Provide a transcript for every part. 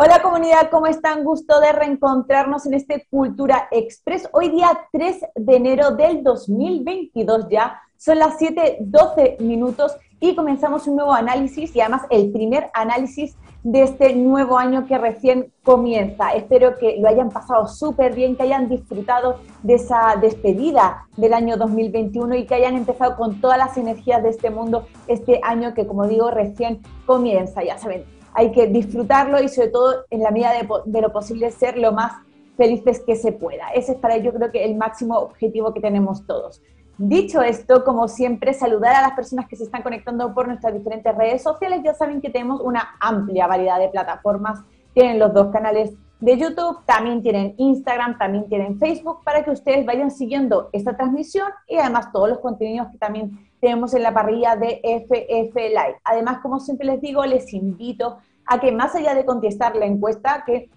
Hola comunidad, ¿cómo están? Gusto de reencontrarnos en este Cultura Express. Hoy día 3 de enero del 2022 ya. Son las 7:12 minutos y comenzamos un nuevo análisis y además el primer análisis de este nuevo año que recién comienza. Espero que lo hayan pasado súper bien, que hayan disfrutado de esa despedida del año 2021 y que hayan empezado con todas las energías de este mundo este año que, como digo, recién comienza. Ya saben, hay que disfrutarlo y sobre todo en la medida de, lo posible ser lo más felices que se pueda. Ese es para ello creo que el máximo objetivo que tenemos todos. Dicho esto, como siempre, saludar a las personas que se están conectando por nuestras diferentes redes sociales. Ya saben que tenemos una amplia variedad de plataformas. Tienen los dos canales de YouTube, también tienen Instagram, también tienen Facebook, para que ustedes vayan siguiendo esta transmisión y además todos los contenidos que también tenemos en la parrilla de FF Live. Además, como siempre les digo, les invito a que más allá de contestar la encuesta, que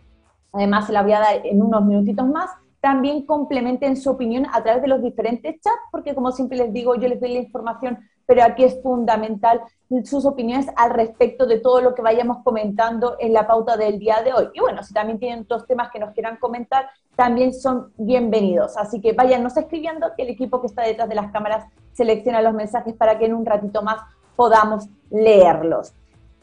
además se la voy a dar en unos minutitos más, también complementen su opinión a través de los diferentes chats, porque como siempre les digo, yo les doy la información, pero aquí es fundamental sus opiniones al respecto de todo lo que vayamos comentando en la pauta del día de hoy. Y bueno, si también tienen otros temas que nos quieran comentar, también son bienvenidos. Así que váyanos escribiendo, que el equipo que está detrás de las cámaras selecciona los mensajes para que en un ratito más podamos leerlos.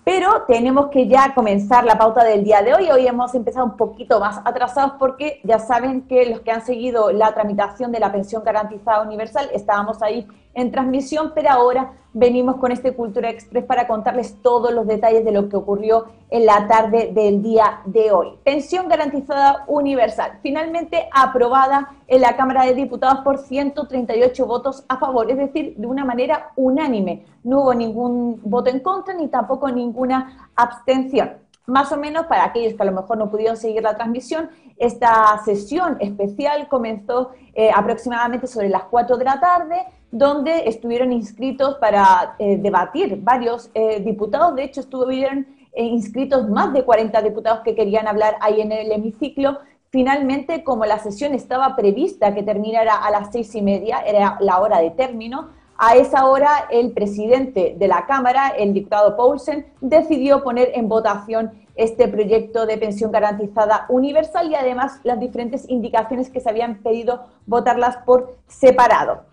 Pero tenemos que ya comenzar la pauta del día de hoy. Hoy hemos empezado un poquito más atrasados porque ya saben que los que han seguido la tramitación de la pensión garantizada universal estábamos ahí en transmisión, pero ahora venimos con este Cultura Express para contarles todos los detalles de lo que ocurrió en la tarde del día de hoy. Pensión garantizada universal, finalmente aprobada en la Cámara de Diputados por 138 votos a favor, es decir, de una manera unánime. No hubo ningún voto en contra ni tampoco ninguna abstención. Más o menos, para aquellos que a lo mejor no pudieron seguir la transmisión, esta sesión especial comenzó eh, aproximadamente sobre las 4 de la tarde donde estuvieron inscritos para eh, debatir varios eh, diputados. De hecho, estuvieron eh, inscritos más de 40 diputados que querían hablar ahí en el hemiciclo. Finalmente, como la sesión estaba prevista que terminara a las seis y media, era la hora de término, a esa hora el presidente de la Cámara, el diputado Paulsen, decidió poner en votación este proyecto de pensión garantizada universal y además las diferentes indicaciones que se habían pedido votarlas por separado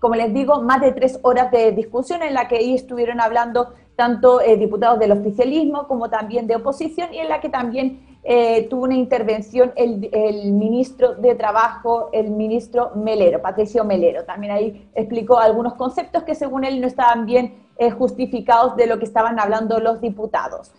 como les digo, más de tres horas de discusión en la que ahí estuvieron hablando tanto eh, diputados del oficialismo como también de oposición y en la que también eh, tuvo una intervención el, ministro de Trabajo, el ministro Melero, Patricio Melero. También ahí explicó algunos conceptos que según él no estaban bien eh, justificados de lo que estaban hablando los diputados.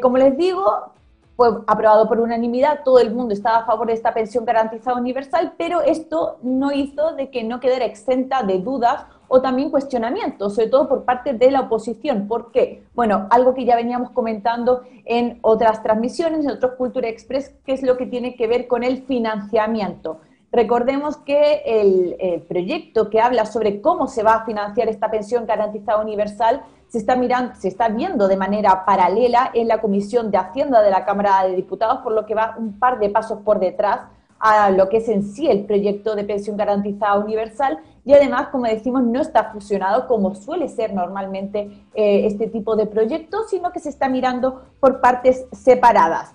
como les digo, fue aprobado por unanimidad, todo el mundo estaba a favor de esta pensión garantizada universal, pero esto no hizo de que no quedara exenta de dudas o también cuestionamientos, sobre todo por parte de la oposición. ¿Por qué? Bueno, algo que ya veníamos comentando en otras transmisiones, en otros Cultura Express, que es lo que tiene que ver con el financiamiento. Recordemos que el, el proyecto que habla sobre cómo se va a financiar esta pensión garantizada universal se está mirando, se está viendo de manera paralela en la Comisión de Hacienda de la Cámara de Diputados, por lo que va un par de pasos por detrás a lo que es en sí el proyecto de pensión garantizada universal y además, como decimos, no está fusionado como suele ser normalmente eh, este tipo de proyectos, sino que se está mirando por partes separadas.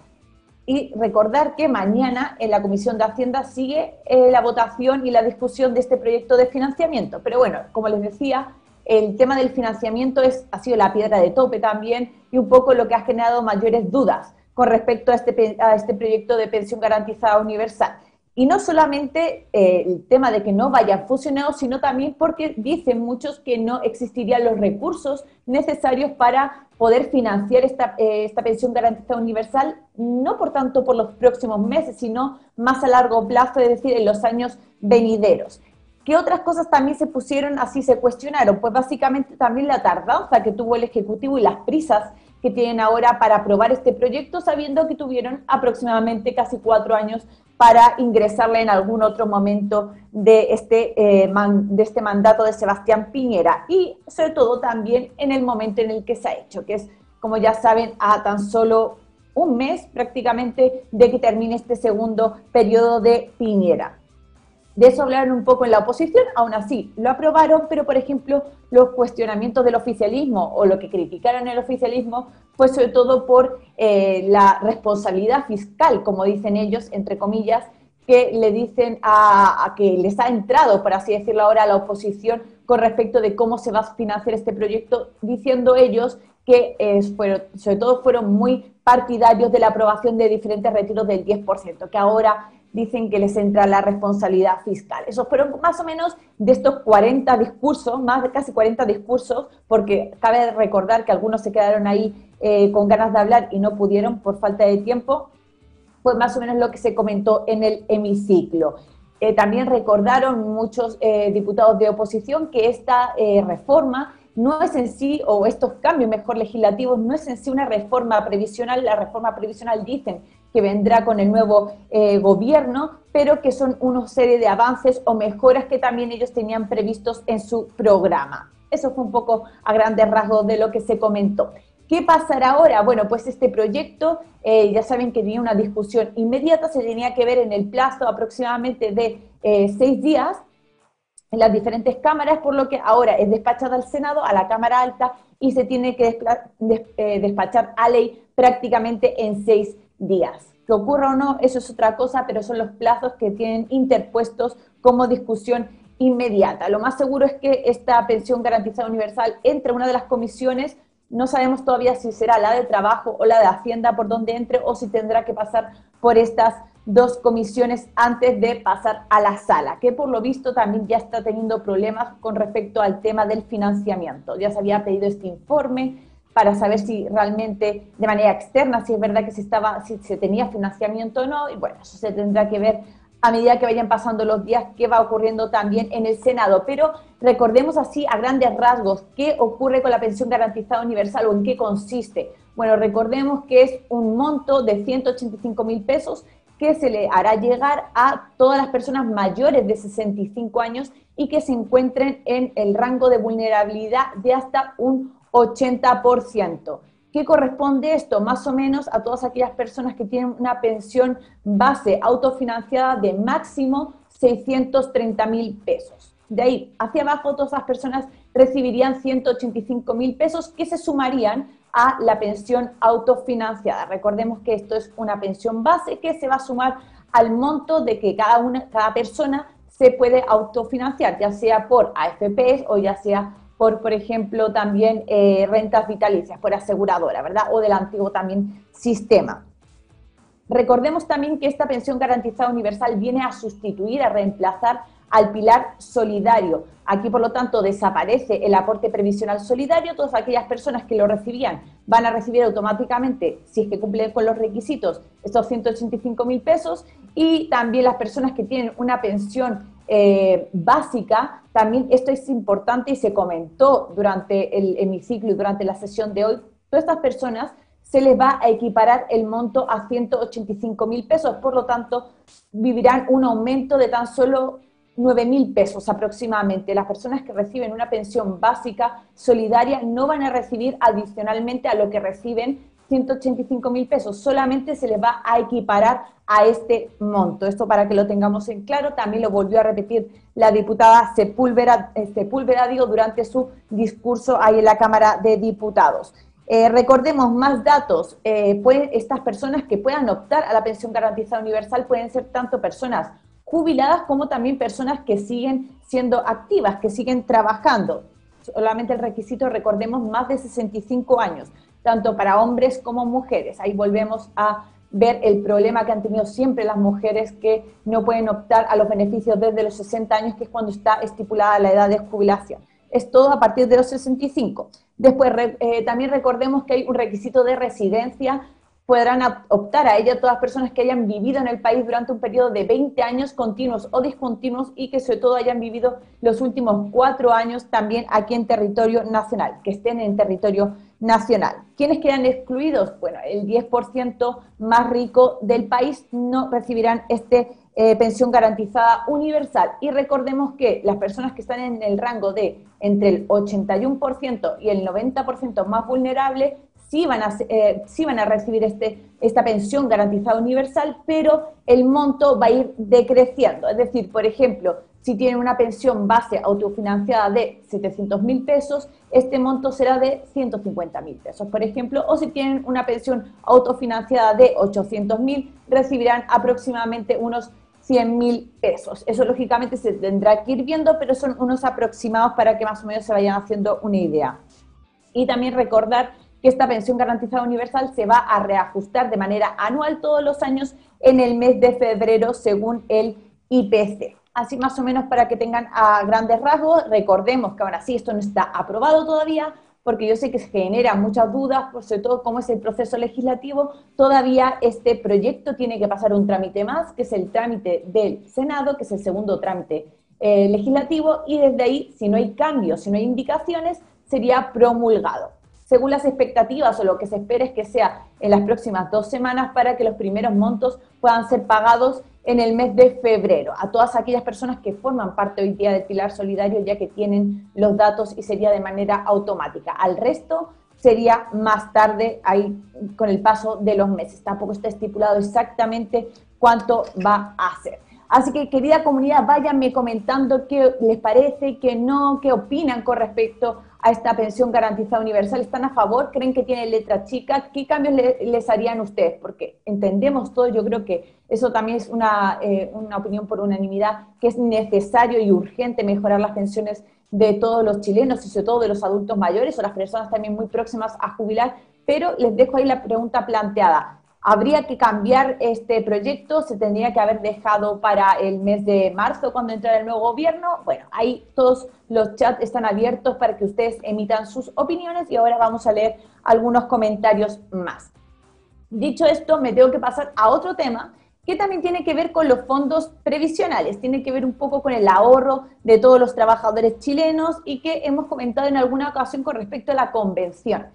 Y recordar que mañana en la Comisión de Hacienda sigue eh, la votación y la discusión de este proyecto de financiamiento. Pero bueno, como les decía, el tema del financiamiento es, ha sido la piedra de tope también y un poco lo que ha generado mayores dudas con respecto a este, a este proyecto de pensión garantizada universal. Y no solamente eh, el tema de que no vayan fusionados, sino también porque dicen muchos que no existirían los recursos necesarios para poder financiar esta, eh, esta pensión garantizada universal, no por tanto por los próximos meses, sino más a largo plazo, es decir, en los años venideros. ¿Qué otras cosas también se pusieron así, se cuestionaron? Pues básicamente también la tardanza que tuvo el Ejecutivo y las prisas que tienen ahora para aprobar este proyecto, sabiendo que tuvieron aproximadamente casi cuatro años para ingresarle en algún otro momento de este, eh, de este mandato de Sebastián Piñera y sobre todo también en el momento en el que se ha hecho, que es, como ya saben, a tan solo un mes prácticamente de que termine este segundo periodo de Piñera. De eso hablaron un poco en la oposición, aún así lo aprobaron, pero por ejemplo los cuestionamientos del oficialismo o lo que criticaron el oficialismo fue sobre todo por eh, la responsabilidad fiscal, como dicen ellos, entre comillas, que le dicen a, que les ha entrado, por así decirlo ahora, a la oposición con respecto de cómo se va a financiar este proyecto, diciendo ellos que eh, sobre todo fueron muy partidarios de la aprobación de diferentes retiros del 10%, que ahora dicen que les entra la responsabilidad fiscal. Esos fueron más o menos de estos 40 discursos, más de casi 40 discursos, porque cabe recordar que algunos se quedaron ahí eh, con ganas de hablar y no pudieron por falta de tiempo, fue más o menos lo que se comentó en el hemiciclo. Eh, también recordaron muchos eh, diputados de oposición que esta reforma no es en sí, o estos cambios mejor legislativos, no es en sí una reforma previsional, la reforma previsional dicen que vendrá con el nuevo eh, gobierno, pero que son una serie de avances o mejoras que también ellos tenían previstos en su programa. Eso fue un poco a grandes rasgos de lo que se comentó. ¿Qué pasará ahora? Bueno, pues este proyecto, eh, ya saben que tenía una discusión inmediata, se tenía que ver en el plazo aproximadamente de eh, seis días en las diferentes cámaras, por lo que ahora es despachada al Senado, a la Cámara Alta, y se tiene que despachar a ley prácticamente en seis días. Que ocurra o no, eso es otra cosa, pero son los plazos que tienen interpuestos como discusión inmediata. Lo más seguro es que esta pensión garantizada universal entre una de las comisiones, no sabemos todavía si será la de trabajo o la de Hacienda por donde entre o si tendrá que pasar por estas dos comisiones antes de pasar a la sala, que por lo visto también ya está teniendo problemas con respecto al tema del financiamiento. Ya se había pedido este informe, para saber si realmente de manera externa, si es verdad que se, estaba, si se tenía financiamiento o no, y bueno, eso se tendrá que ver a medida que vayan pasando los días qué va ocurriendo también en el Senado. Pero recordemos así a grandes rasgos qué ocurre con la pensión garantizada universal o en qué consiste. Bueno, recordemos que es un monto de 185 mil pesos que se le hará llegar a todas las personas mayores de 65 años y que se encuentren en el rango de vulnerabilidad de hasta un 80%. ¿Qué corresponde esto? Más o menos a todas aquellas personas que tienen una pensión base autofinanciada de máximo 630 mil pesos. De ahí hacia abajo, todas esas personas recibirían 185 mil pesos que se sumarían a la pensión autofinanciada. Recordemos que esto es una pensión base que se va a sumar al monto de que cada, una, cada persona se puede autofinanciar, ya sea por AFPs o ya sea por, por ejemplo, también eh, rentas vitalicias, por aseguradora, ¿verdad? O del antiguo también sistema. Recordemos también que esta pensión garantizada universal viene a sustituir, a reemplazar al pilar solidario. Aquí, por lo tanto, desaparece el aporte previsional solidario. Todas aquellas personas que lo recibían van a recibir automáticamente, si es que cumplen con los requisitos, estos 185 mil pesos. Y también las personas que tienen una pensión eh, básica, también esto es importante y se comentó durante el hemiciclo y durante la sesión de hoy, todas estas personas se les va a equiparar el monto a 185 mil pesos, por lo tanto vivirán un aumento de tan solo 9 mil pesos aproximadamente. Las personas que reciben una pensión básica solidaria no van a recibir adicionalmente a lo que reciben 185 mil pesos, solamente se les va a equiparar a este monto. Esto para que lo tengamos en claro, también lo volvió a repetir la diputada Sepúlveda, eh, Sepúlveda durante su discurso ahí en la Cámara de Diputados. Eh, recordemos más datos, eh, estas personas que puedan optar a la pensión garantizada universal pueden ser tanto personas jubiladas como también personas que siguen siendo activas, que siguen trabajando. Solamente el requisito, recordemos, más de 65 años tanto para hombres como mujeres. Ahí volvemos a ver el problema que han tenido siempre las mujeres que no pueden optar a los beneficios desde los 60 años, que es cuando está estipulada la edad de jubilación. Es todo a partir de los 65. Después, eh, también recordemos que hay un requisito de residencia podrán optar a ella todas las personas que hayan vivido en el país durante un periodo de 20 años continuos o discontinuos y que sobre todo hayan vivido los últimos cuatro años también aquí en territorio nacional, que estén en territorio nacional. ¿Quiénes quedan excluidos? Bueno, el 10% más rico del país no recibirán este eh, pensión garantizada universal. Y recordemos que las personas que están en el rango de entre el 81% y el 90% más vulnerable sí van a, eh, van a recibir este, esta pensión garantizada universal, pero el monto va a ir decreciendo. Es decir, por ejemplo, si tienen una pensión base autofinanciada de 700 mil pesos, este monto será de 150 mil pesos, por ejemplo, o si tienen una pensión autofinanciada de 800 mil, recibirán aproximadamente unos 100 mil pesos. Eso lógicamente se tendrá que ir viendo, pero son unos aproximados para que más o menos se vayan haciendo una idea. Y también recordar que esta pensión garantizada universal se va a reajustar de manera anual todos los años en el mes de febrero según el IPC. Así más o menos para que tengan a grandes rasgos, recordemos que ahora sí esto no está aprobado todavía, porque yo sé que se generan muchas dudas, sobre todo cómo es el proceso legislativo, todavía este proyecto tiene que pasar un trámite más, que es el trámite del Senado, que es el segundo trámite eh, legislativo, y desde ahí, si no hay cambios, si no hay indicaciones, sería promulgado. Según las expectativas o lo que se espera es que sea en las próximas dos semanas para que los primeros montos puedan ser pagados en el mes de febrero a todas aquellas personas que forman parte hoy día del Pilar Solidario ya que tienen los datos y sería de manera automática. Al resto sería más tarde ahí con el paso de los meses. Tampoco está estipulado exactamente cuánto va a ser. Así que, querida comunidad, váyanme comentando qué les parece, qué no, qué opinan con respecto a esta pensión garantizada universal. ¿Están a favor? ¿Creen que tiene letra chica? ¿Qué cambios les harían ustedes? Porque entendemos todo, yo creo que eso también es una, eh, una opinión por unanimidad, que es necesario y urgente mejorar las pensiones de todos los chilenos y sobre todo de los adultos mayores o las personas también muy próximas a jubilar, pero les dejo ahí la pregunta planteada habría que cambiar este proyecto, se tendría que haber dejado para el mes de marzo cuando entre el nuevo gobierno. Bueno, ahí todos los chats están abiertos para que ustedes emitan sus opiniones y ahora vamos a leer algunos comentarios más. Dicho esto, me tengo que pasar a otro tema que también tiene que ver con los fondos previsionales, tiene que ver un poco con el ahorro de todos los trabajadores chilenos y que hemos comentado en alguna ocasión con respecto a la convención.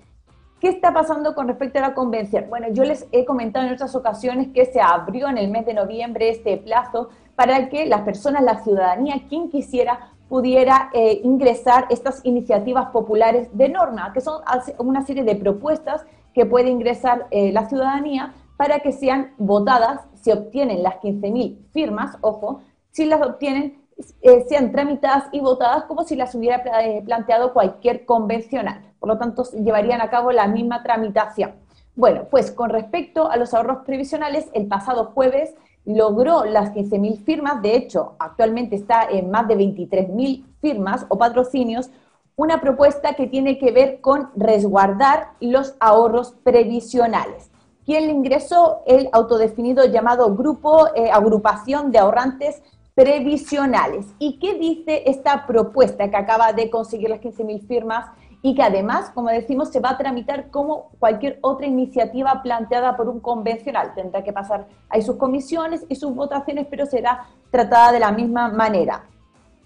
¿Qué está pasando con respecto a la convención? Bueno, yo les he comentado en otras ocasiones que se abrió en el mes de noviembre este plazo para que las personas, la ciudadanía, quien quisiera, pudiera eh, ingresar estas iniciativas populares de norma, que son una serie de propuestas que puede ingresar eh, la ciudadanía para que sean votadas, si obtienen las 15.000 firmas, ojo, si las obtienen, eh, sean tramitadas y votadas como si las hubiera planteado cualquier convencional por lo tanto llevarían a cabo la misma tramitación. Bueno, pues con respecto a los ahorros previsionales, el pasado jueves logró las 15.000 firmas, de hecho, actualmente está en más de 23.000 firmas o patrocinios, una propuesta que tiene que ver con resguardar los ahorros previsionales. ¿Quién le ingresó? El autodefinido llamado Grupo eh, Agrupación de Ahorrantes Previsionales. ¿Y qué dice esta propuesta que acaba de conseguir las 15.000 firmas y que además, como decimos, se va a tramitar como cualquier otra iniciativa planteada por un convencional. Tendrá que pasar, hay sus comisiones y sus votaciones, pero será tratada de la misma manera.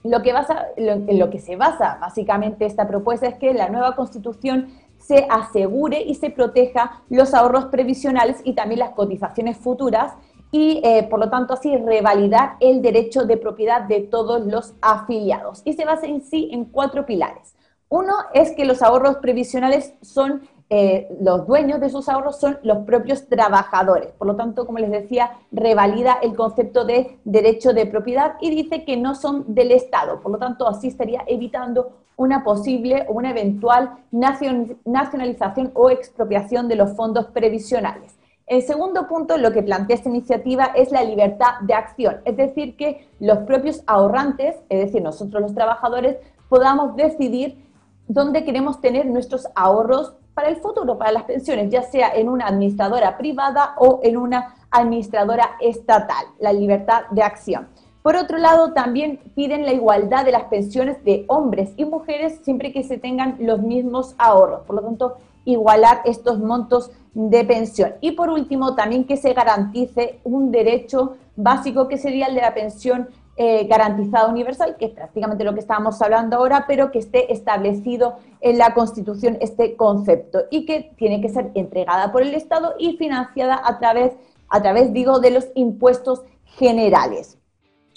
Lo que, basa, en lo que se basa básicamente esta propuesta es que la nueva constitución se asegure y se proteja los ahorros previsionales y también las cotizaciones futuras y eh, por lo tanto así revalidar el derecho de propiedad de todos los afiliados. Y se basa en sí en cuatro pilares. Uno es que los ahorros previsionales son, eh, los dueños de esos ahorros son los propios trabajadores. Por lo tanto, como les decía, revalida el concepto de derecho de propiedad y dice que no son del Estado. Por lo tanto, así estaría evitando una posible o una eventual nacionalización o expropiación de los fondos previsionales. El segundo punto, lo que plantea esta iniciativa es la libertad de acción, es decir, que los propios ahorrantes, es decir, nosotros los trabajadores, podamos decidir dónde queremos tener nuestros ahorros para el futuro, para las pensiones, ya sea en una administradora privada o en una administradora estatal, la libertad de acción. Por otro lado, también piden la igualdad de las pensiones de hombres y mujeres siempre que se tengan los mismos ahorros. Por lo tanto, igualar estos montos de pensión. Y por último, también que se garantice un derecho básico que sería el de la pensión eh, garantizada universal, que es prácticamente lo que estábamos hablando ahora, pero que esté establecido en la Constitución este concepto y que tiene que ser entregada por el Estado y financiada a través, a través digo, de los impuestos generales.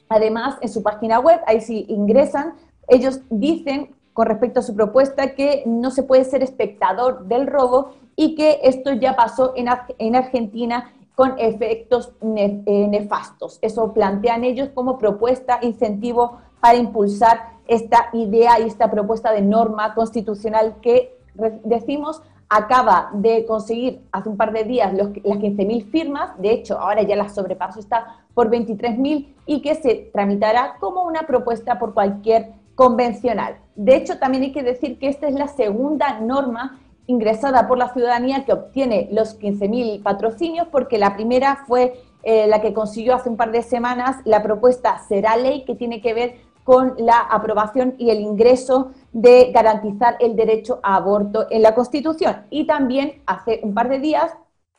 Además, en su página web, ahí sí ingresan, ellos dicen con respecto a su propuesta que no se puede ser espectador del robo y que esto ya pasó en, en Argentina con efectos eh, nefastos. Eso plantean ellos como propuesta, incentivo para impulsar esta idea y esta propuesta de norma constitucional que decimos acaba de conseguir hace un par de días las 15.000 firmas, de hecho ahora ya la sobrepaso está por 23.000 y que se tramitará como una propuesta por cualquier convencional. De hecho, también hay que decir que esta es la segunda norma ingresada por la ciudadanía que obtiene los 15.000 patrocinios, porque la primera fue eh, la que consiguió hace un par de semanas la propuesta Será Ley, que tiene que ver con la aprobación y el ingreso de garantizar el derecho a aborto en la Constitución. Y también hace un par de días,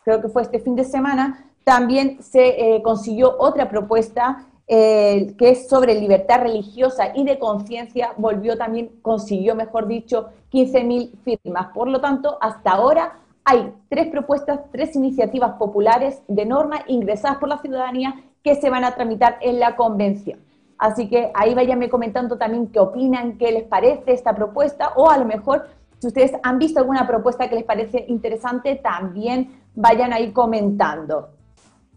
creo que fue este fin de semana, también se eh, consiguió otra propuesta eh, que es sobre libertad religiosa y de conciencia, volvió también, consiguió, mejor dicho, 15.000 firmas. Por lo tanto, hasta ahora hay tres propuestas, tres iniciativas populares de norma ingresadas por la ciudadanía que se van a tramitar en la convención. Así que ahí váyanme comentando también qué opinan, qué les parece esta propuesta o a lo mejor si ustedes han visto alguna propuesta que les parece interesante, también vayan ahí comentando.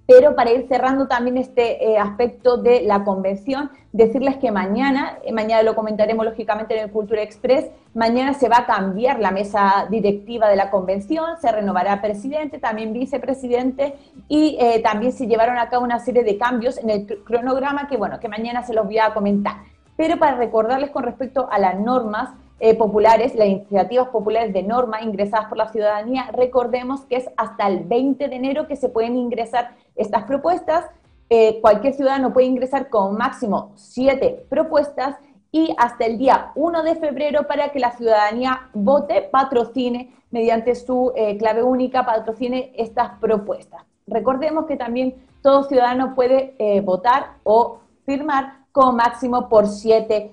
Pero para ir cerrando también este eh, aspecto de la convención, decirles que mañana, eh, mañana lo comentaremos lógicamente en el Cultura Express, mañana se va a cambiar la mesa directiva de la convención, se renovará presidente, también vicepresidente y eh, también se llevaron a cabo una serie de cambios en el cronograma que, bueno, que mañana se los voy a comentar. Pero para recordarles con respecto a las normas, eh, populares, las iniciativas populares de norma ingresadas por la ciudadanía, recordemos que es hasta el 20 de enero que se pueden ingresar estas propuestas. Eh, cualquier ciudadano puede ingresar con máximo siete propuestas y hasta el día 1 de febrero para que la ciudadanía vote, patrocine mediante su eh, clave única, patrocine estas propuestas. Recordemos que también todo ciudadano puede votar o firmar con máximo por siete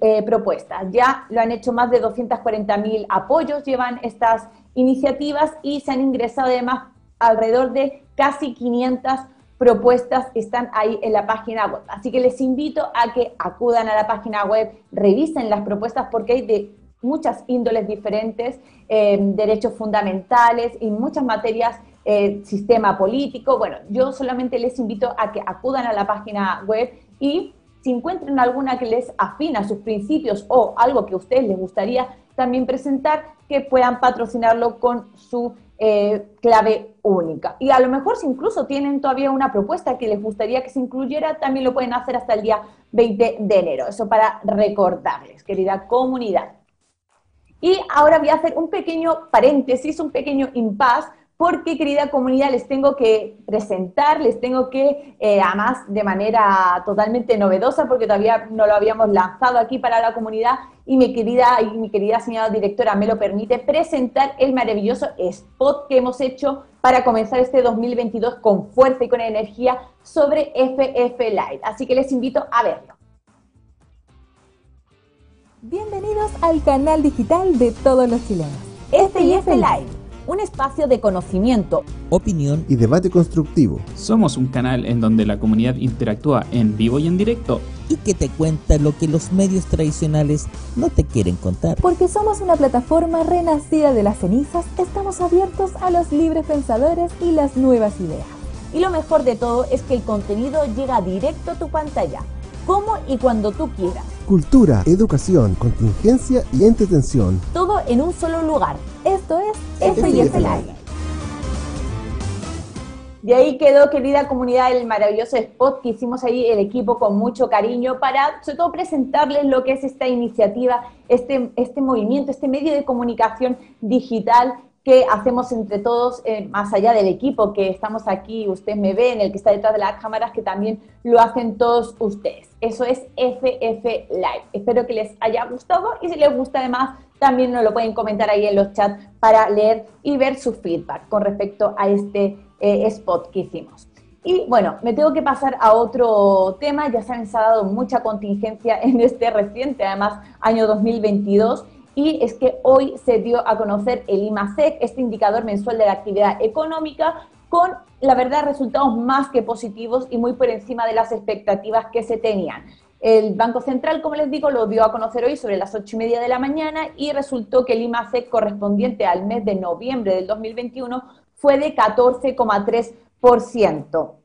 eh, propuestas. Ya lo han hecho más de 240.000 apoyos, llevan estas iniciativas y se han ingresado además alrededor de casi 500 propuestas están ahí en la página web. Así que les invito a que acudan a la página web, revisen las propuestas porque hay de muchas índoles diferentes, eh, derechos fundamentales y muchas materias, eh, sistema político. Bueno, yo solamente les invito a que acudan a la página web y si encuentran alguna que les afina sus principios o algo que a ustedes les gustaría también presentar, que puedan patrocinarlo con su eh, clave única. Y a lo mejor si incluso tienen todavía una propuesta que les gustaría que se incluyera, también lo pueden hacer hasta el día 20 de enero. Eso para recordarles, querida comunidad. Y ahora voy a hacer un pequeño paréntesis, un pequeño impasse porque querida comunidad les tengo que presentar, les tengo que, eh, además de manera totalmente novedosa, porque todavía no lo habíamos lanzado aquí para la comunidad, y mi querida, y mi querida señora directora me lo permite, presentar el maravilloso spot que hemos hecho para comenzar este 2022 con fuerza y con energía sobre FF Light. Así que les invito a verlo. Bienvenidos al canal digital de todos los chilenos. FF Live un espacio de conocimiento, opinión y debate constructivo. Somos un canal en donde la comunidad interactúa en vivo y en directo y que te cuenta lo que los medios tradicionales no te quieren contar. Porque somos una plataforma renacida de las cenizas, estamos abiertos a los libres pensadores y las nuevas ideas. Y lo mejor de todo es que el contenido llega directo a tu pantalla, como y cuando tú quieras. Cultura, educación, contingencia y entretención. Todo en un solo lugar esto es FIF Live. De ahí quedó, querida comunidad, el maravilloso spot que hicimos ahí el equipo con mucho cariño para, sobre todo, presentarles lo que es esta iniciativa, este, este movimiento, este medio de comunicación digital que hacemos entre todos, eh, más allá del equipo que estamos aquí, usted me ve, en el que está detrás de las cámaras, que también lo hacen todos ustedes. Eso es FF Live. Espero que les haya gustado y si les gusta además, también nos lo pueden comentar ahí en los chats para leer y ver su feedback con respecto a este eh, spot que hicimos. Y bueno, me tengo que pasar a otro tema, ya saben, se ha dado mucha contingencia en este reciente, además, año 2022, y es que hoy se dio a conocer el IMASEC, este indicador mensual de la actividad económica, con, la verdad, resultados más que positivos y muy por encima de las expectativas que se tenían. El Banco Central, como les digo, lo dio a conocer hoy sobre las ocho y media de la mañana y resultó que el IMACEC correspondiente al mes de noviembre del 2021 fue de 14,3%.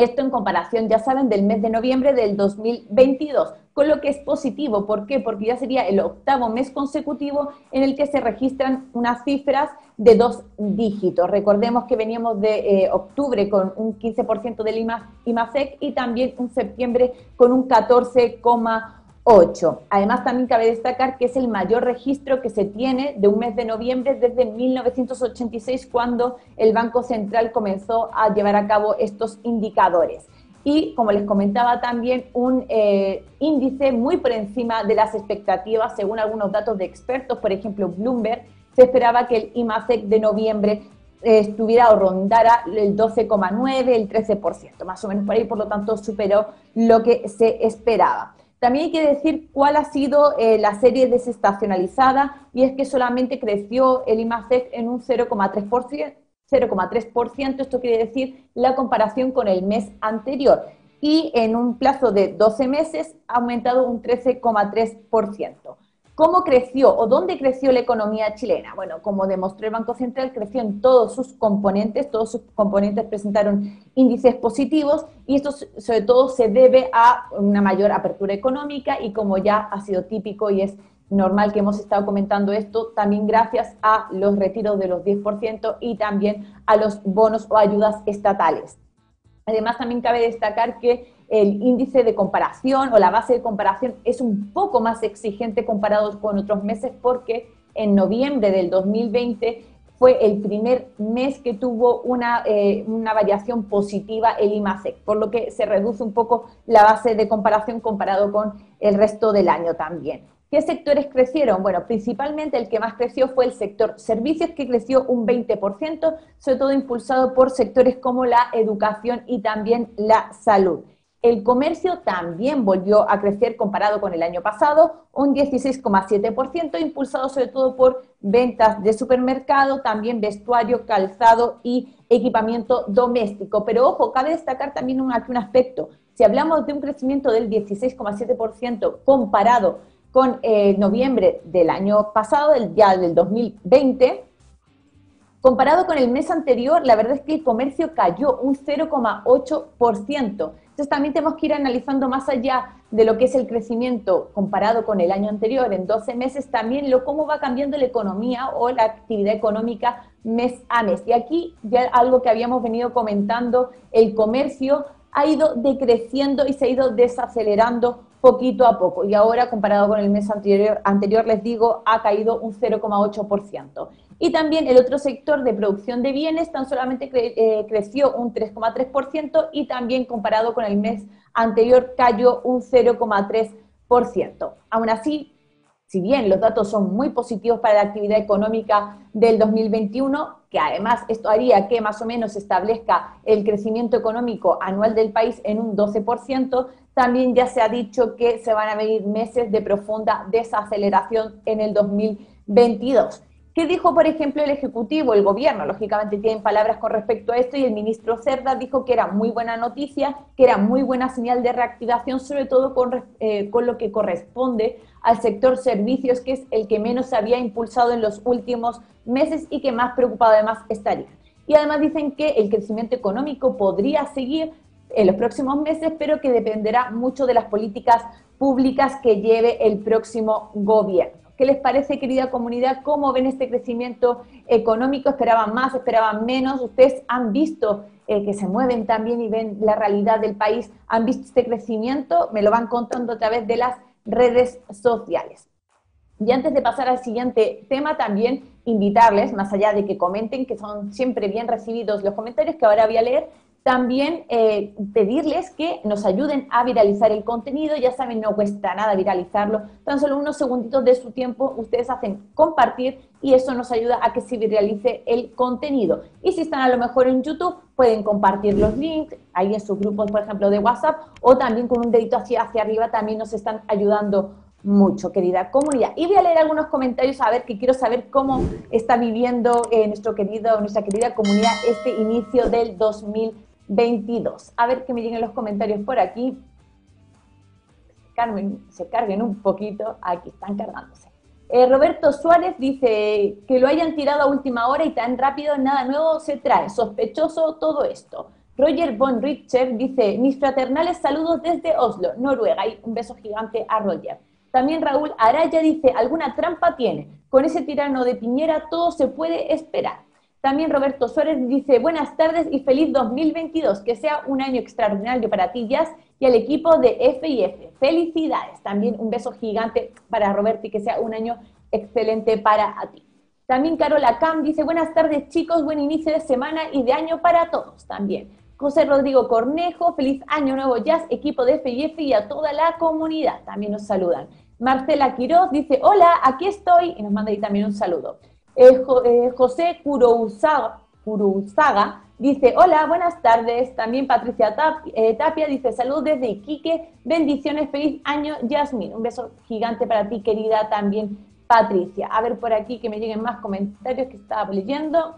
Esto en comparación, ya saben, del mes de noviembre del 2022, con lo que es positivo. ¿Por qué? Porque ya sería el octavo mes consecutivo en el que se registran unas cifras de dos dígitos. Recordemos que veníamos de eh, octubre con un 15% del IMASEC y también un septiembre con un 14,1%. 8. Además, también cabe destacar que es el mayor registro que se tiene de un mes de noviembre desde 1986, cuando el Banco Central comenzó a llevar a cabo estos indicadores. Y, como les comentaba, también un eh, índice muy por encima de las expectativas, según algunos datos de expertos, por ejemplo, Bloomberg, se esperaba que el IMASEC de noviembre eh, estuviera o rondara el 12,9, el 13%, más o menos por ahí, por lo tanto superó lo que se esperaba. También hay que decir cuál ha sido eh, la serie desestacionalizada y es que solamente creció el IMACEC en un 0,3%. 0,3%, esto quiere decir la comparación con el mes anterior. Y en un plazo de 12 meses ha aumentado un 13,3%. ¿Cómo creció o dónde creció la economía chilena? Bueno, como demostró el Banco Central, creció en todos sus componentes, todos sus componentes presentaron índices positivos y esto sobre todo se debe a una mayor apertura económica y como ya ha sido típico y es normal que hemos estado comentando esto, también gracias a los retiros de los 10% y también a los bonos o ayudas estatales. Además, también cabe destacar que el índice de comparación o la base de comparación es un poco más exigente comparado con otros meses porque en noviembre del 2020 fue el primer mes que tuvo una, eh, una variación positiva el IMASEC, por lo que se reduce un poco la base de comparación comparado con el resto del año también. ¿Qué sectores crecieron? Bueno, principalmente el que más creció fue el sector servicios, que creció un 20%, sobre todo impulsado por sectores como la educación y también la salud. El comercio también volvió a crecer comparado con el año pasado, un 16,7%, impulsado sobre todo por ventas de supermercado, también vestuario, calzado y equipamiento doméstico. Pero ojo, cabe destacar también un, aquí un aspecto. Si hablamos de un crecimiento del 16,7% comparado con eh, noviembre del año pasado, del, ya del 2020, comparado con el mes anterior, la verdad es que el comercio cayó un 0,8%. Entonces también tenemos que ir analizando más allá de lo que es el crecimiento comparado con el año anterior en 12 meses, también lo cómo va cambiando la economía o la actividad económica mes a mes. Y aquí ya algo que habíamos venido comentando, el comercio ha ido decreciendo y se ha ido desacelerando poquito a poco. Y ahora, comparado con el mes anterior, anterior les digo, ha caído un 0,8%. Y también el otro sector de producción de bienes tan solamente eh, creció un 3,3% y también comparado con el mes anterior cayó un 0,3%. Aún así, si bien los datos son muy positivos para la actividad económica del 2021, que además esto haría que más o menos establezca el crecimiento económico anual del país en un 12%, también ya se ha dicho que se van a venir meses de profunda desaceleración en el 2022. ¿Qué dijo, por ejemplo, el Ejecutivo, el Gobierno? Lógicamente tienen palabras con respecto a esto y el ministro Cerda dijo que era muy buena noticia, que era muy buena señal de reactivación, sobre todo con, eh, con lo que corresponde al sector servicios, que es el que menos se había impulsado en los últimos meses y que más preocupado además estaría. Y además dicen que el crecimiento económico podría seguir en los próximos meses, pero que dependerá mucho de las políticas públicas que lleve el próximo gobierno. ¿Qué les parece, querida comunidad? ¿Cómo ven este crecimiento económico? ¿Esperaban más? ¿Esperaban menos? ¿Ustedes han visto eh, que se mueven también y ven la realidad del país? ¿Han visto este crecimiento? Me lo van contando a través de las redes sociales. Y antes de pasar al siguiente tema, también invitarles, más allá de que comenten, que son siempre bien recibidos los comentarios que ahora voy a leer, también eh, pedirles que nos ayuden a viralizar el contenido. Ya saben, no cuesta nada viralizarlo. Tan solo unos segunditos de su tiempo ustedes hacen compartir y eso nos ayuda a que se viralice el contenido. Y si están a lo mejor en YouTube, pueden compartir los links ahí en sus grupos, por ejemplo, de WhatsApp o también con un dedito hacia, hacia arriba también nos están ayudando mucho, querida comunidad. Y voy a leer algunos comentarios a ver que quiero saber cómo está viviendo eh, nuestro querido, nuestra querida comunidad este inicio del 2020 22. A ver que me lleguen los comentarios por aquí. carguen, se carguen un poquito. Aquí están cargándose. Eh, Roberto Suárez dice que lo hayan tirado a última hora y tan rápido nada nuevo se trae. Sospechoso todo esto. Roger von Richter dice, mis fraternales saludos desde Oslo, Noruega. Y un beso gigante a Roger. También Raúl Araya dice, alguna trampa tiene. Con ese tirano de Piñera todo se puede esperar. También Roberto Suárez dice, buenas tardes y feliz 2022, que sea un año extraordinario para ti, Jazz, y al equipo de F&F. Felicidades. También un beso gigante para Roberto y que sea un año excelente para ti. También Carola Cam dice, buenas tardes chicos, buen inicio de semana y de año para todos también. José Rodrigo Cornejo, feliz año nuevo Jazz, equipo de F&F y a toda la comunidad. También nos saludan. Marcela Quiroz dice, hola, aquí estoy, y nos manda ahí también un saludo. Eh, eh, José Kurousaga, dice, hola, buenas tardes. También Patricia eh, Tapia dice, salud desde Iquique, bendiciones, feliz año, Yasmin. Un beso gigante para ti, querida también Patricia. A ver por aquí que me lleguen más comentarios que estaba leyendo.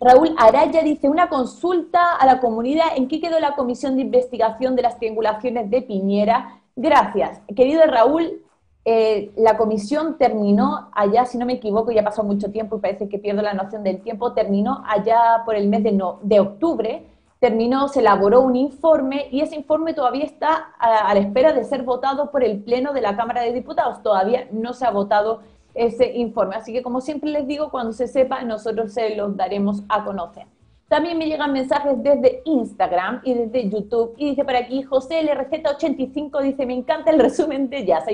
Raúl Araya dice, una consulta a la comunidad, ¿en qué quedó la comisión de investigación de las triangulaciones de Piñera? Gracias. Querido Raúl, eh, la comisión terminó allá, si no me equivoco, ya pasó mucho tiempo y parece que pierdo la noción del tiempo, terminó allá por el mes de, de octubre, terminó, se elaboró un informe y ese informe todavía está a, la espera de ser votado por el Pleno de la Cámara de Diputados. Todavía no se ha votado ese informe. Así que como siempre les digo, cuando se sepa, nosotros se los daremos a conocer. También me llegan mensajes desde Instagram y desde YouTube. Y dice por aquí, José LRZ85 dice, me encanta el resumen de Jazz.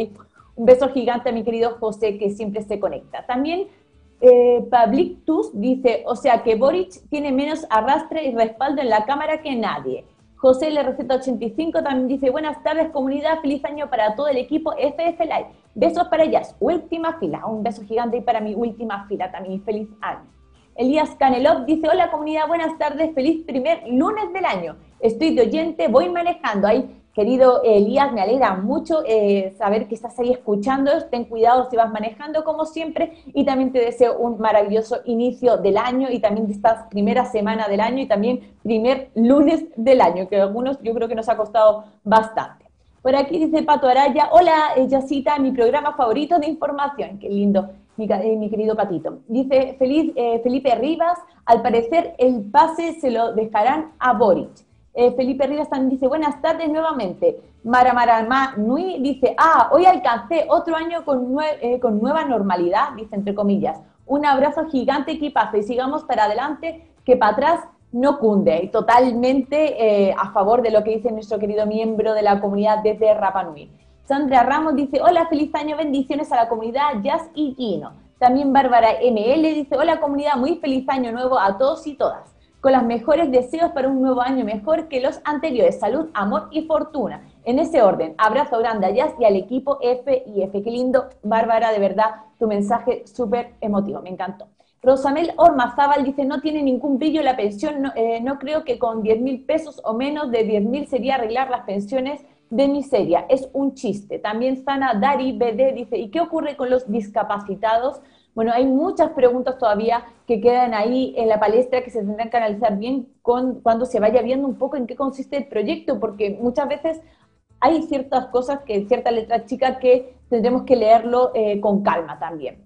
Un beso gigante a mi querido José que siempre se conecta. También eh, Publictus dice, o sea que Boric tiene menos arrastre y respaldo en la cámara que nadie. José LRZ85 también dice, buenas tardes comunidad, feliz año para todo el equipo FF Live. Besos para ellas, última fila, un beso gigante y para mi última fila también, feliz año. Elías Canelov dice, hola comunidad, buenas tardes, feliz primer lunes del año. Estoy de oyente, voy manejando. Ahí, querido Elías, me alegra mucho eh, saber que estás ahí escuchando. Ten cuidado si vas manejando como siempre y también te deseo un maravilloso inicio del año y también de esta primera semana del año y también primer lunes del año, que algunos yo creo que nos ha costado bastante. Por aquí dice Pato Araya, hola, cita mi programa favorito de información. Qué lindo eh, mi, querido Patito. Dice Feliz, eh, Felipe Rivas, al parecer el pase se lo dejarán a Boric. Eh, Felipe Rivas también dice, buenas tardes nuevamente. Mara Mara Nui dice, ah, hoy alcancé otro año con, con nueva normalidad, dice entre comillas. Un abrazo gigante equipazo y sigamos para adelante, que para atrás no cunde. Y totalmente a favor de lo que dice nuestro querido miembro de la comunidad desde Rapa Nui. Sandra Ramos dice, hola, feliz año, bendiciones a la comunidad Jazz y Kino. También Bárbara ML dice, hola comunidad, muy feliz año nuevo a todos y todas. Con los mejores deseos para un nuevo año mejor que los anteriores. Salud, amor y fortuna. En ese orden, abrazo grande a Jazz y al equipo F y F. Qué lindo, Bárbara, de verdad, tu mensaje súper emotivo, me encantó. Rosamel Ormazábal dice, no tiene ningún brillo la pensión, no, eh, no creo que con 10 mil pesos o menos de 10 mil sería arreglar las pensiones de miseria, es un chiste. También Sana Dari BD dice, ¿y qué ocurre con los discapacitados? Bueno, hay muchas preguntas todavía que quedan ahí en la palestra que se tendrán que analizar bien con, cuando se vaya viendo un poco en qué consiste el proyecto, porque muchas veces hay ciertas cosas que, cierta letra chica que tendremos que leerlo eh, con calma también.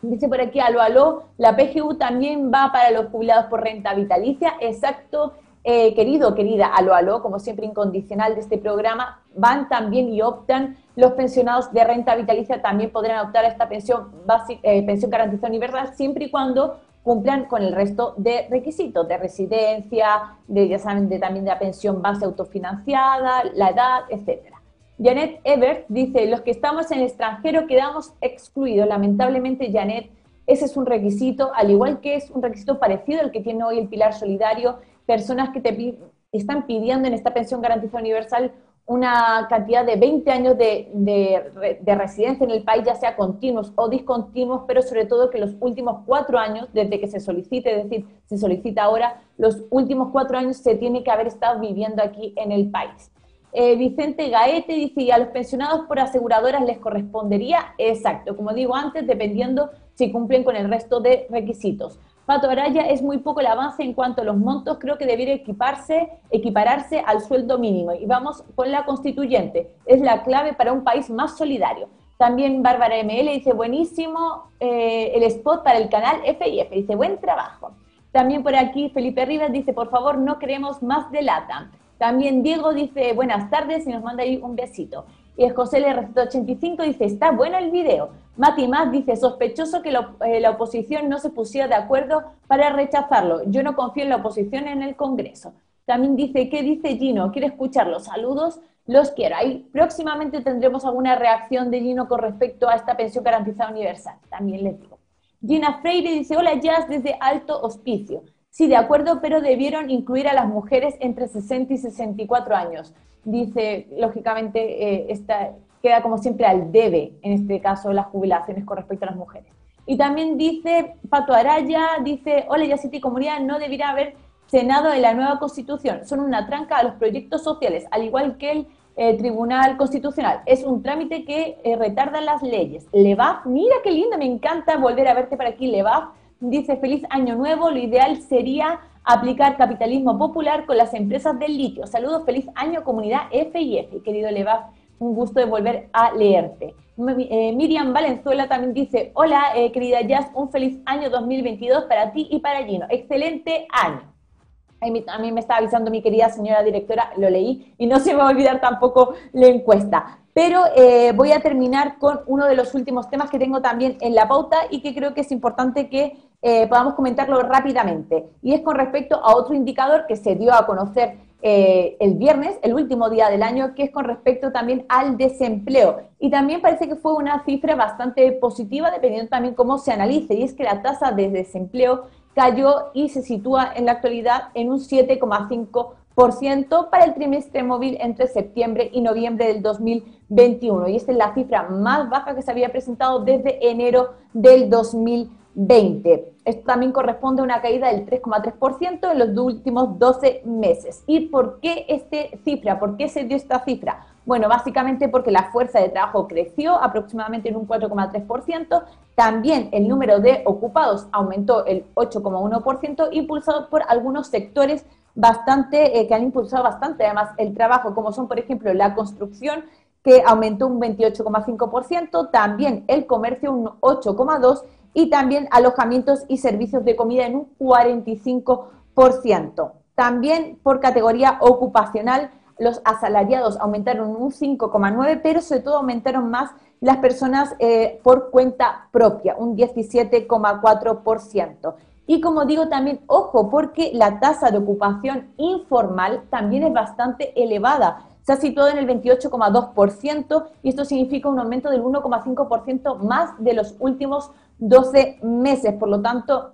Dice por aquí, aló, aló, la PGU también va para los jubilados por renta vitalicia, exacto, eh, querido, querida, aló, aló, como siempre incondicional de este programa, van también y optan los pensionados de renta vitalicia, también podrán optar a esta pensión, básica, eh, pensión garantizada universal, siempre y cuando cumplan con el resto de requisitos, de residencia, de, ya saben, de, también de la pensión base autofinanciada, la edad, etcétera. Janet Ebert dice, los que estamos en el extranjero quedamos excluidos. Lamentablemente, Janet, ese es un requisito, al igual que es un requisito parecido al que tiene hoy el Pilar Solidario, personas que te están pidiendo en esta pensión garantizada universal una cantidad de 20 años de, de, residencia en el país, ya sea continuos o discontinuos, pero sobre todo que los últimos cuatro años, desde que se solicite, es decir, se solicita ahora, los últimos cuatro años se tiene que haber estado viviendo aquí en el país. Eh, Vicente Gaete dice, ¿y a los pensionados por aseguradoras les correspondería? Exacto, como digo antes, dependiendo si cumplen con el resto de requisitos. Pato Araya es muy poco el avance en cuanto a los montos, creo que debería equiparse, equipararse al sueldo mínimo. Y vamos con la constituyente, es la clave para un país más solidario. También Bárbara ML dice, buenísimo eh, el spot para el canal FIF, dice, buen trabajo. También por aquí Felipe Rivas dice, por favor, no queremos más de lata. También Diego dice, buenas tardes y nos manda ahí un besito. Y José LR85 dice, está bueno el video. Mati Más dice, sospechoso que eh, la, oposición no se pusiera de acuerdo para rechazarlo. Yo no confío en la oposición en el Congreso. También dice, ¿qué dice Gino? ¿Quiere escuchar los saludos? Los quiero. Ahí próximamente tendremos alguna reacción de Gino con respecto a esta pensión garantizada universal. También les digo. Gina Freire dice, hola Jazz desde Alto Hospicio. Sí, de acuerdo, pero debieron incluir a las mujeres entre 60 y 64 años dice, lógicamente, eh, esta, queda como siempre al debe, en este caso, las jubilaciones con respecto a las mujeres. Y también dice Pato Araya, dice, hola Yaciti Comunidad, no debería haber Senado en la nueva Constitución, son una tranca a los proyectos sociales, al igual que el eh, Tribunal Constitucional. Es un trámite que eh, retarda las leyes. Levaf, mira qué lindo, me encanta volver a verte por aquí, Levaf, dice, feliz año nuevo, lo ideal sería aplicar capitalismo popular con las empresas del litio. Saludos, feliz año comunidad FIF. Querido Leva, un gusto de volver a leerte. Eh, Miriam Valenzuela también dice, hola eh, querida Jazz, un feliz año 2022 para ti y para Gino. Excelente año. A mí me está avisando mi querida señora directora, lo leí, y no se me va a olvidar tampoco la encuesta. Pero eh, voy a terminar con uno de los últimos temas que tengo también en la pauta y que creo que es importante que eh, podamos comentarlo rápidamente. Y es con respecto a otro indicador que se dio a conocer eh, el viernes, el último día del año, que es con respecto también al desempleo. Y también parece que fue una cifra bastante positiva, dependiendo también cómo se analice. Y es que la tasa de desempleo cayó y se sitúa en la actualidad en un 7,5% para el trimestre móvil entre septiembre y noviembre del 2021. Y esta es la cifra más baja que se había presentado desde enero del 2021. 20. Esto también corresponde a una caída del 3,3% en los últimos 12 meses. ¿Y por qué esta cifra? ¿Por qué se dio esta cifra? Bueno, básicamente porque la fuerza de trabajo creció aproximadamente en un 4,3%, también el número de ocupados aumentó el 8,1%, impulsado por algunos sectores bastante, eh, que han impulsado bastante además el trabajo, como son, por ejemplo, la construcción, que aumentó un 28,5%, también el comercio un 8,2%, y también alojamientos y servicios de comida en un 45%. También por categoría ocupacional, los asalariados aumentaron un 5,9%, pero sobre todo aumentaron más las personas eh, por cuenta propia, un 17,4%. Y como digo también, ojo, porque la tasa de ocupación informal también es bastante elevada. Se ha situado en el 28,2% y esto significa un aumento del 1,5% más de los últimos 12 meses. Por lo tanto,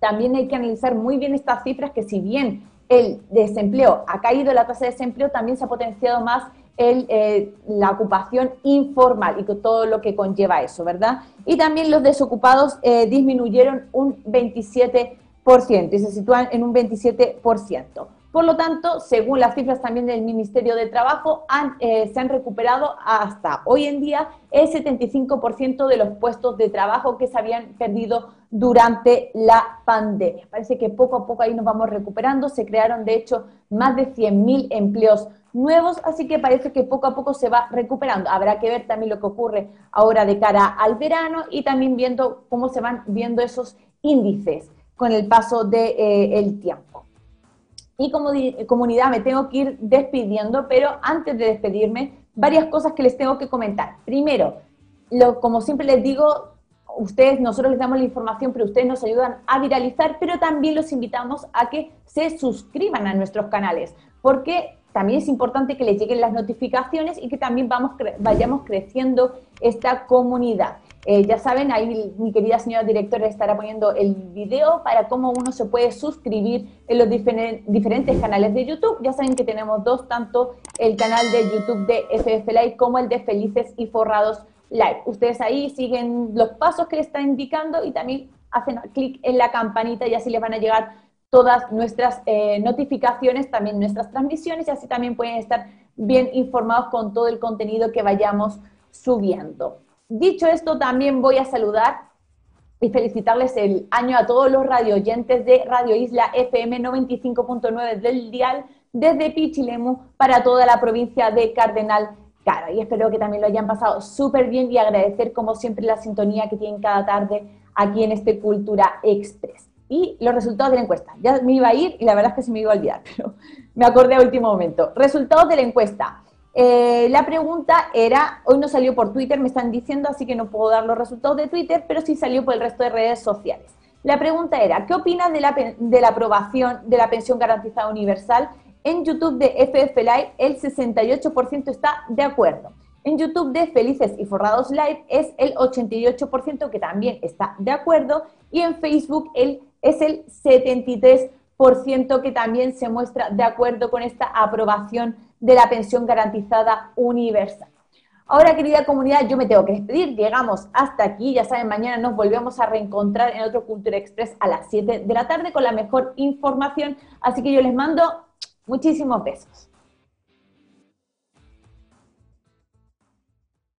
también hay que analizar muy bien estas cifras que si bien el desempleo ha caído, la tasa de desempleo también se ha potenciado más el, eh, la ocupación informal y todo lo que conlleva eso, ¿verdad? Y también los desocupados eh, disminuyeron un 27% y se sitúan en un 27%. Por lo tanto, según las cifras también del Ministerio de Trabajo, eh, se han recuperado hasta hoy en día el 75% de los puestos de trabajo que se habían perdido durante la pandemia. Parece que poco a poco ahí nos vamos recuperando. Se crearon, de hecho, más de 100.000 empleos nuevos, así que parece que poco a poco se va recuperando. Habrá que ver también lo que ocurre ahora de cara al verano y también viendo cómo se van viendo esos índices con el paso del de, eh, tiempo. Y como comunidad me tengo que ir despidiendo, pero antes de despedirme, varias cosas que les tengo que comentar. Primero, lo, como siempre les digo, ustedes, nosotros les damos la información, pero ustedes nos ayudan a viralizar, pero también los invitamos a que se suscriban a nuestros canales, porque también es importante que les lleguen las notificaciones y que también vamos vayamos creciendo esta comunidad. Eh, ya saben, ahí mi querida señora directora estará poniendo el video para cómo uno se puede suscribir en los diferentes canales de YouTube. Ya saben que tenemos dos, tanto el canal de YouTube de FF Live como el de Felices y Forrados Live. Ustedes ahí siguen los pasos que les están indicando y también hacen clic en la campanita y así les van a llegar todas nuestras eh, notificaciones, también nuestras transmisiones y así también pueden estar bien informados con todo el contenido que vayamos subiendo. Dicho esto, también voy a saludar y felicitarles el año a todos los radio oyentes de Radio Isla FM 95.9 del Dial desde Pichilemu para toda la provincia de Cardenal Cara. Y espero que también lo hayan pasado súper bien y agradecer como siempre la sintonía que tienen cada tarde aquí en este Cultura Express. Y los resultados de la encuesta. Ya me iba a ir y la verdad es que se me iba a olvidar, pero me acordé a último momento. Resultados de la encuesta. Eh, la pregunta era, hoy no salió por Twitter, me están diciendo, así que no puedo dar los resultados de Twitter, pero sí salió por el resto de redes sociales. La pregunta era, ¿qué opinas de la, de la aprobación de la pensión garantizada universal? En YouTube de FF Live el 68% está de acuerdo. En YouTube de Felices y Forrados Live es el 88% que también está de acuerdo. Y en Facebook el, es el 73% que también se muestra de acuerdo con esta aprobación de la pensión garantizada universal. Ahora, querida comunidad, yo me tengo que despedir. Llegamos hasta aquí. Ya saben, mañana nos volvemos a reencontrar en otro Cultura Express a las 7 de la tarde con la mejor información. Así que yo les mando muchísimos besos.